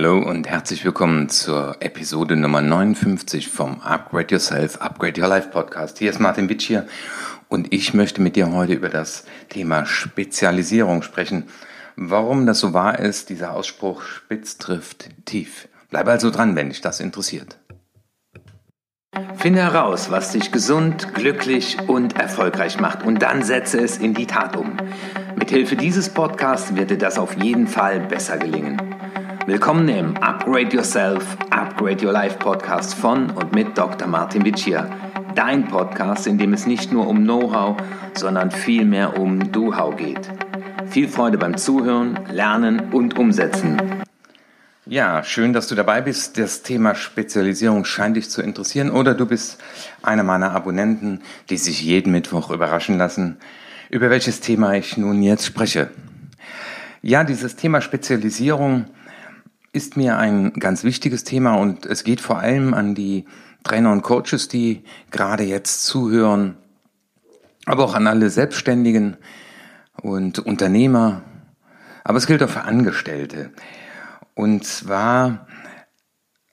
Hallo und herzlich willkommen zur Episode Nummer 59 vom Upgrade Yourself, Upgrade Your Life Podcast. Hier ist Martin Witsch hier und ich möchte mit dir heute über das Thema Spezialisierung sprechen. Warum das so wahr ist, dieser Ausspruch spitz trifft tief. Bleib also dran, wenn dich das interessiert. Finde heraus, was dich gesund, glücklich und erfolgreich macht und dann setze es in die Tat um. Mithilfe dieses Podcasts wird dir das auf jeden Fall besser gelingen. Willkommen im Upgrade Yourself, Upgrade Your Life Podcast von und mit Dr. Martin Vicia. Dein Podcast, in dem es nicht nur um Know-how, sondern vielmehr um Do-How geht. Viel Freude beim Zuhören, Lernen und Umsetzen. Ja, schön, dass du dabei bist. Das Thema Spezialisierung scheint dich zu interessieren oder du bist einer meiner Abonnenten, die sich jeden Mittwoch überraschen lassen, über welches Thema ich nun jetzt spreche. Ja, dieses Thema Spezialisierung ist mir ein ganz wichtiges Thema und es geht vor allem an die Trainer und Coaches, die gerade jetzt zuhören, aber auch an alle Selbstständigen und Unternehmer. Aber es gilt auch für Angestellte. Und zwar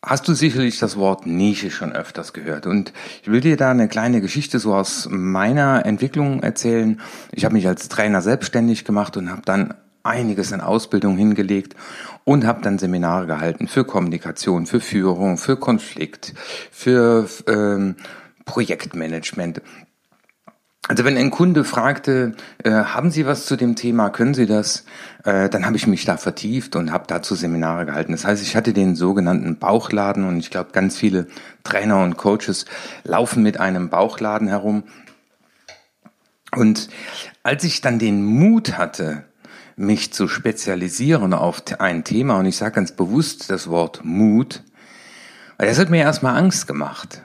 hast du sicherlich das Wort Nische schon öfters gehört. Und ich will dir da eine kleine Geschichte so aus meiner Entwicklung erzählen. Ich habe mich als Trainer selbstständig gemacht und habe dann einiges in Ausbildung hingelegt und habe dann Seminare gehalten für Kommunikation, für Führung, für Konflikt, für ähm, Projektmanagement. Also wenn ein Kunde fragte, äh, haben Sie was zu dem Thema, können Sie das, äh, dann habe ich mich da vertieft und habe dazu Seminare gehalten. Das heißt, ich hatte den sogenannten Bauchladen und ich glaube, ganz viele Trainer und Coaches laufen mit einem Bauchladen herum. Und als ich dann den Mut hatte, mich zu spezialisieren auf ein Thema, und ich sage ganz bewusst das Wort Mut, weil das hat mir erstmal Angst gemacht.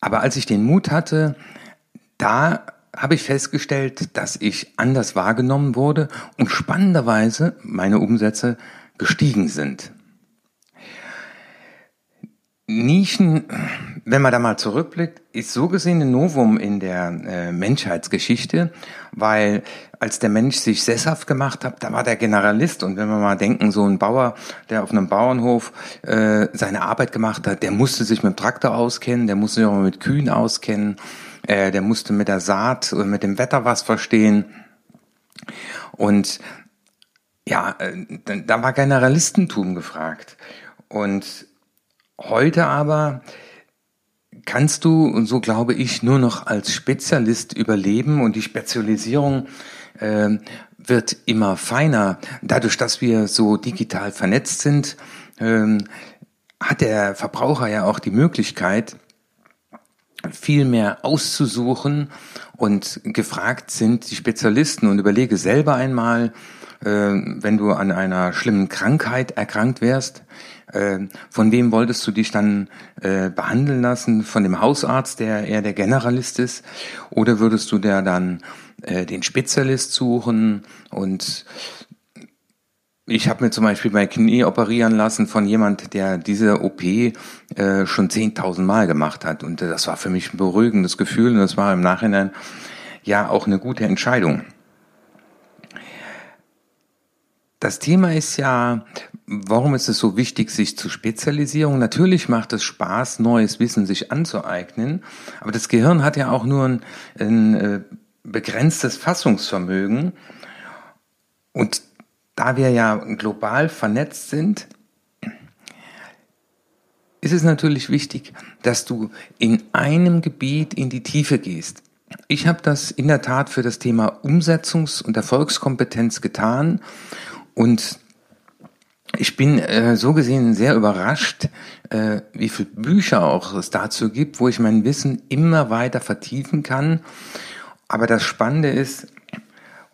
Aber als ich den Mut hatte, da habe ich festgestellt, dass ich anders wahrgenommen wurde und spannenderweise meine Umsätze gestiegen sind. Nischen, wenn man da mal zurückblickt, ist so gesehen ein Novum in der äh, Menschheitsgeschichte, weil als der Mensch sich sesshaft gemacht hat, da war der Generalist. Und wenn wir mal denken, so ein Bauer, der auf einem Bauernhof äh, seine Arbeit gemacht hat, der musste sich mit dem Traktor auskennen, der musste sich auch mit Kühen auskennen, äh, der musste mit der Saat oder mit dem Wetter was verstehen. Und ja, äh, da war Generalistentum gefragt. Und Heute aber kannst du, und so glaube ich, nur noch als Spezialist überleben und die Spezialisierung äh, wird immer feiner. Dadurch, dass wir so digital vernetzt sind, äh, hat der Verbraucher ja auch die Möglichkeit, viel mehr auszusuchen und gefragt sind die Spezialisten und überlege selber einmal, wenn du an einer schlimmen Krankheit erkrankt wärst, äh, von wem wolltest du dich dann äh, behandeln lassen? Von dem Hausarzt, der eher der Generalist ist? Oder würdest du der dann äh, den Spezialist suchen? Und ich habe mir zum Beispiel mein Knie operieren lassen von jemand, der diese OP äh, schon 10.000 Mal gemacht hat. Und das war für mich ein beruhigendes Gefühl und das war im Nachhinein ja auch eine gute Entscheidung. Das Thema ist ja, warum ist es so wichtig, sich zu spezialisieren? Natürlich macht es Spaß, neues Wissen sich anzueignen, aber das Gehirn hat ja auch nur ein, ein äh, begrenztes Fassungsvermögen. Und da wir ja global vernetzt sind, ist es natürlich wichtig, dass du in einem Gebiet in die Tiefe gehst. Ich habe das in der Tat für das Thema Umsetzungs- und Erfolgskompetenz getan und ich bin äh, so gesehen sehr überrascht, äh, wie viele Bücher auch es dazu gibt, wo ich mein Wissen immer weiter vertiefen kann. Aber das Spannende ist,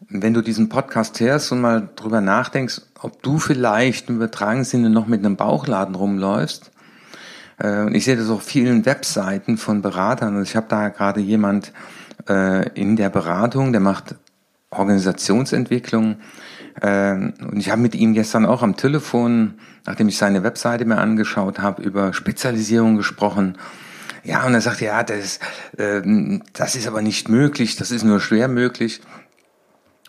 wenn du diesen Podcast hörst und mal drüber nachdenkst, ob du vielleicht im übertragenen Sinne noch mit einem Bauchladen rumläufst. Äh, ich sehe das auf vielen Webseiten von Beratern. Und ich habe da gerade jemand äh, in der Beratung, der macht Organisationsentwicklung ähm, und ich habe mit ihm gestern auch am Telefon, nachdem ich seine Webseite mir angeschaut habe, über Spezialisierung gesprochen. Ja, und er sagte, ja, das, ähm, das ist aber nicht möglich, das ist nur schwer möglich.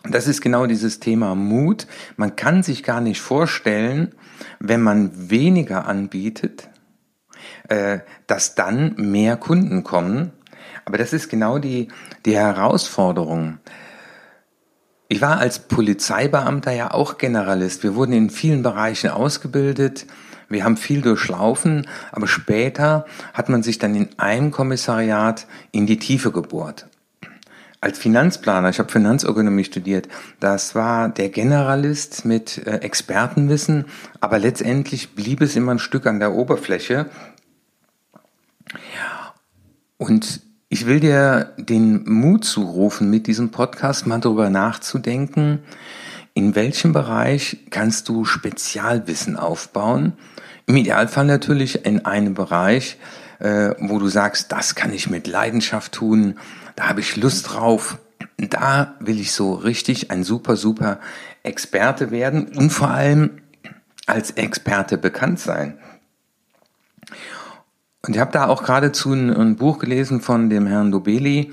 Und das ist genau dieses Thema Mut. Man kann sich gar nicht vorstellen, wenn man weniger anbietet, äh, dass dann mehr Kunden kommen. Aber das ist genau die, die Herausforderung. Ich war als Polizeibeamter ja auch Generalist. Wir wurden in vielen Bereichen ausgebildet. Wir haben viel durchlaufen, aber später hat man sich dann in einem Kommissariat in die Tiefe gebohrt. Als Finanzplaner, ich habe Finanzökonomie studiert, das war der Generalist mit äh, Expertenwissen, aber letztendlich blieb es immer ein Stück an der Oberfläche. Und ich will dir den Mut zurufen, mit diesem Podcast mal darüber nachzudenken, in welchem Bereich kannst du Spezialwissen aufbauen? Im Idealfall natürlich in einem Bereich, äh, wo du sagst, das kann ich mit Leidenschaft tun, da habe ich Lust drauf, da will ich so richtig ein super, super Experte werden und vor allem als Experte bekannt sein. Und ich habe da auch geradezu ein, ein Buch gelesen von dem Herrn Dobeli,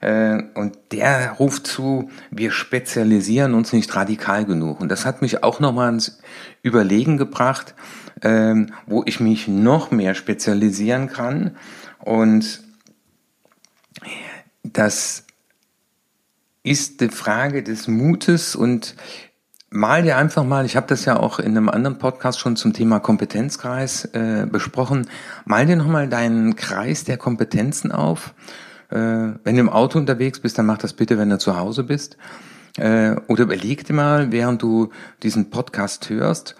äh, und der ruft zu, wir spezialisieren uns nicht radikal genug. Und das hat mich auch nochmal ins Überlegen gebracht, äh, wo ich mich noch mehr spezialisieren kann. Und das ist die Frage des Mutes und Mal dir einfach mal, ich habe das ja auch in einem anderen Podcast schon zum Thema Kompetenzkreis äh, besprochen, mal dir nochmal deinen Kreis der Kompetenzen auf. Äh, wenn du im Auto unterwegs bist, dann mach das bitte, wenn du zu Hause bist. Äh, oder überleg dir mal, während du diesen Podcast hörst,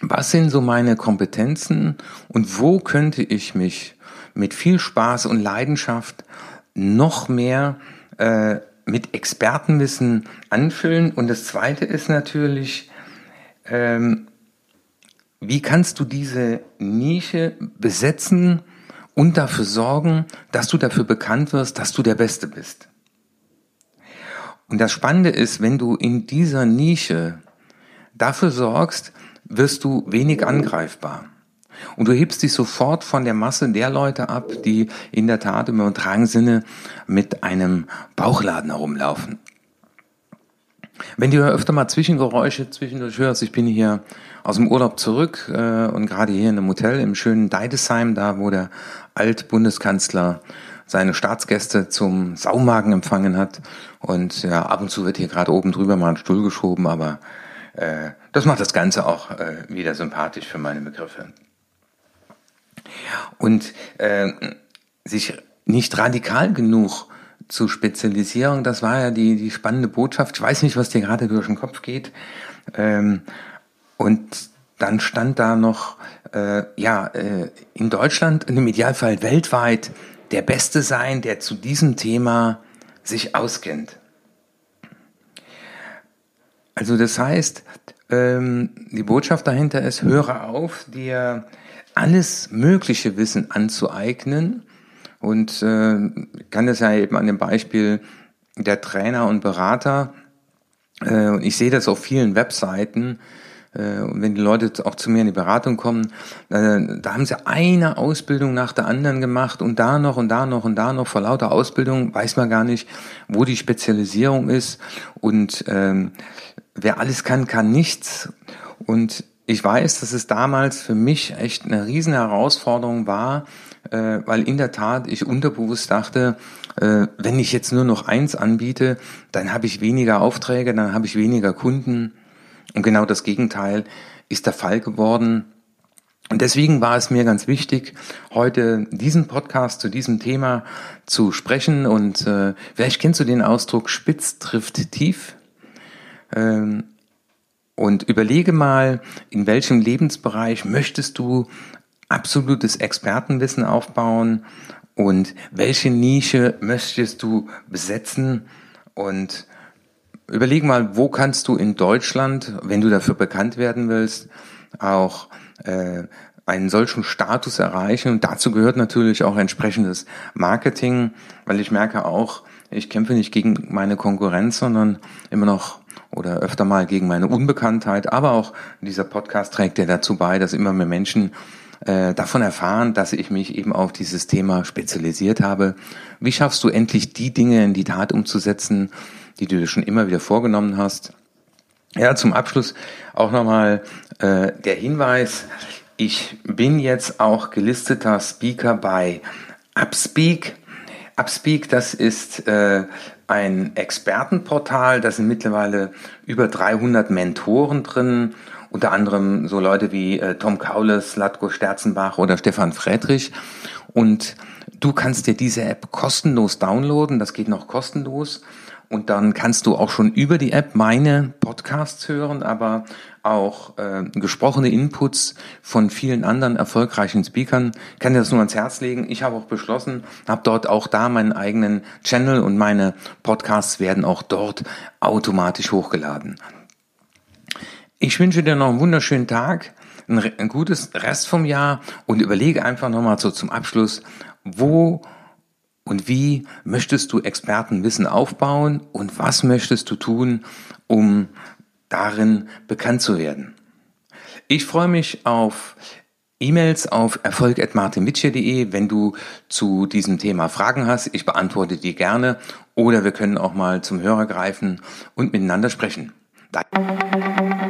was sind so meine Kompetenzen und wo könnte ich mich mit viel Spaß und Leidenschaft noch mehr äh, mit Expertenwissen anfüllen. Und das Zweite ist natürlich, ähm, wie kannst du diese Nische besetzen und dafür sorgen, dass du dafür bekannt wirst, dass du der Beste bist. Und das Spannende ist, wenn du in dieser Nische dafür sorgst, wirst du wenig angreifbar. Und du hebst dich sofort von der Masse der Leute ab, die in der Tat im übertragenen Sinne mit einem Bauchladen herumlaufen. Wenn du öfter mal Zwischengeräusche zwischendurch hörst, ich bin hier aus dem Urlaub zurück äh, und gerade hier in einem Hotel im schönen Deidesheim, da wo der Altbundeskanzler seine Staatsgäste zum Saumagen empfangen hat. Und ja, ab und zu wird hier gerade oben drüber mal ein Stuhl geschoben, aber äh, das macht das Ganze auch äh, wieder sympathisch für meine Begriffe. Und äh, sich nicht radikal genug zu spezialisieren, das war ja die, die spannende Botschaft. Ich weiß nicht, was dir gerade durch den Kopf geht. Ähm, und dann stand da noch, äh, ja, äh, in Deutschland, im Idealfall weltweit, der Beste sein, der zu diesem Thema sich auskennt. Also das heißt, ähm, die Botschaft dahinter ist, höre auf, dir alles mögliche Wissen anzueignen. Und äh, kann das ja eben an dem Beispiel der Trainer und Berater, äh, und ich sehe das auf vielen Webseiten, äh, wenn die Leute auch zu mir in die Beratung kommen, äh, da haben sie eine Ausbildung nach der anderen gemacht und da noch und da noch und da noch. Vor lauter Ausbildung weiß man gar nicht, wo die Spezialisierung ist. Und ähm, wer alles kann, kann nichts. Und ich weiß, dass es damals für mich echt eine riesen Herausforderung war, äh, weil in der Tat ich unterbewusst dachte, äh, wenn ich jetzt nur noch eins anbiete, dann habe ich weniger Aufträge, dann habe ich weniger Kunden. Und genau das Gegenteil ist der Fall geworden. Und deswegen war es mir ganz wichtig, heute diesen Podcast zu diesem Thema zu sprechen. Und äh, vielleicht kennst du den Ausdruck Spitz trifft tief. Ähm, und überlege mal, in welchem Lebensbereich möchtest du absolutes Expertenwissen aufbauen und welche Nische möchtest du besetzen und überlege mal, wo kannst du in Deutschland, wenn du dafür bekannt werden willst, auch äh, einen solchen Status erreichen. Und dazu gehört natürlich auch entsprechendes Marketing, weil ich merke auch, ich kämpfe nicht gegen meine Konkurrenz, sondern immer noch oder öfter mal gegen meine Unbekanntheit. Aber auch dieser Podcast trägt ja dazu bei, dass immer mehr Menschen äh, davon erfahren, dass ich mich eben auf dieses Thema spezialisiert habe. Wie schaffst du endlich die Dinge in die Tat umzusetzen, die du dir schon immer wieder vorgenommen hast. Ja, zum Abschluss auch nochmal äh, der Hinweis, ich bin jetzt auch gelisteter Speaker bei Upspeak. Upspeak, das ist äh, ein Expertenportal, da sind mittlerweile über 300 Mentoren drin, unter anderem so Leute wie äh, Tom Kaules, Latko Sterzenbach oder Stefan Friedrich. Und du kannst dir diese App kostenlos downloaden, das geht noch kostenlos. Und dann kannst du auch schon über die App meine Podcasts hören, aber auch äh, gesprochene Inputs von vielen anderen erfolgreichen Speakern. Ich kann dir das nur ans Herz legen. Ich habe auch beschlossen, habe dort auch da meinen eigenen Channel und meine Podcasts werden auch dort automatisch hochgeladen. Ich wünsche dir noch einen wunderschönen Tag, ein, ein gutes Rest vom Jahr und überlege einfach nochmal so zum Abschluss, wo und wie möchtest du Expertenwissen aufbauen und was möchtest du tun, um darin bekannt zu werden? Ich freue mich auf E-Mails auf erfolg.martinwitsche.de, wenn du zu diesem Thema Fragen hast. Ich beantworte die gerne oder wir können auch mal zum Hörer greifen und miteinander sprechen.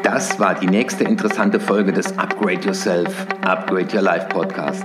Das war die nächste interessante Folge des Upgrade Yourself, Upgrade Your Life Podcast.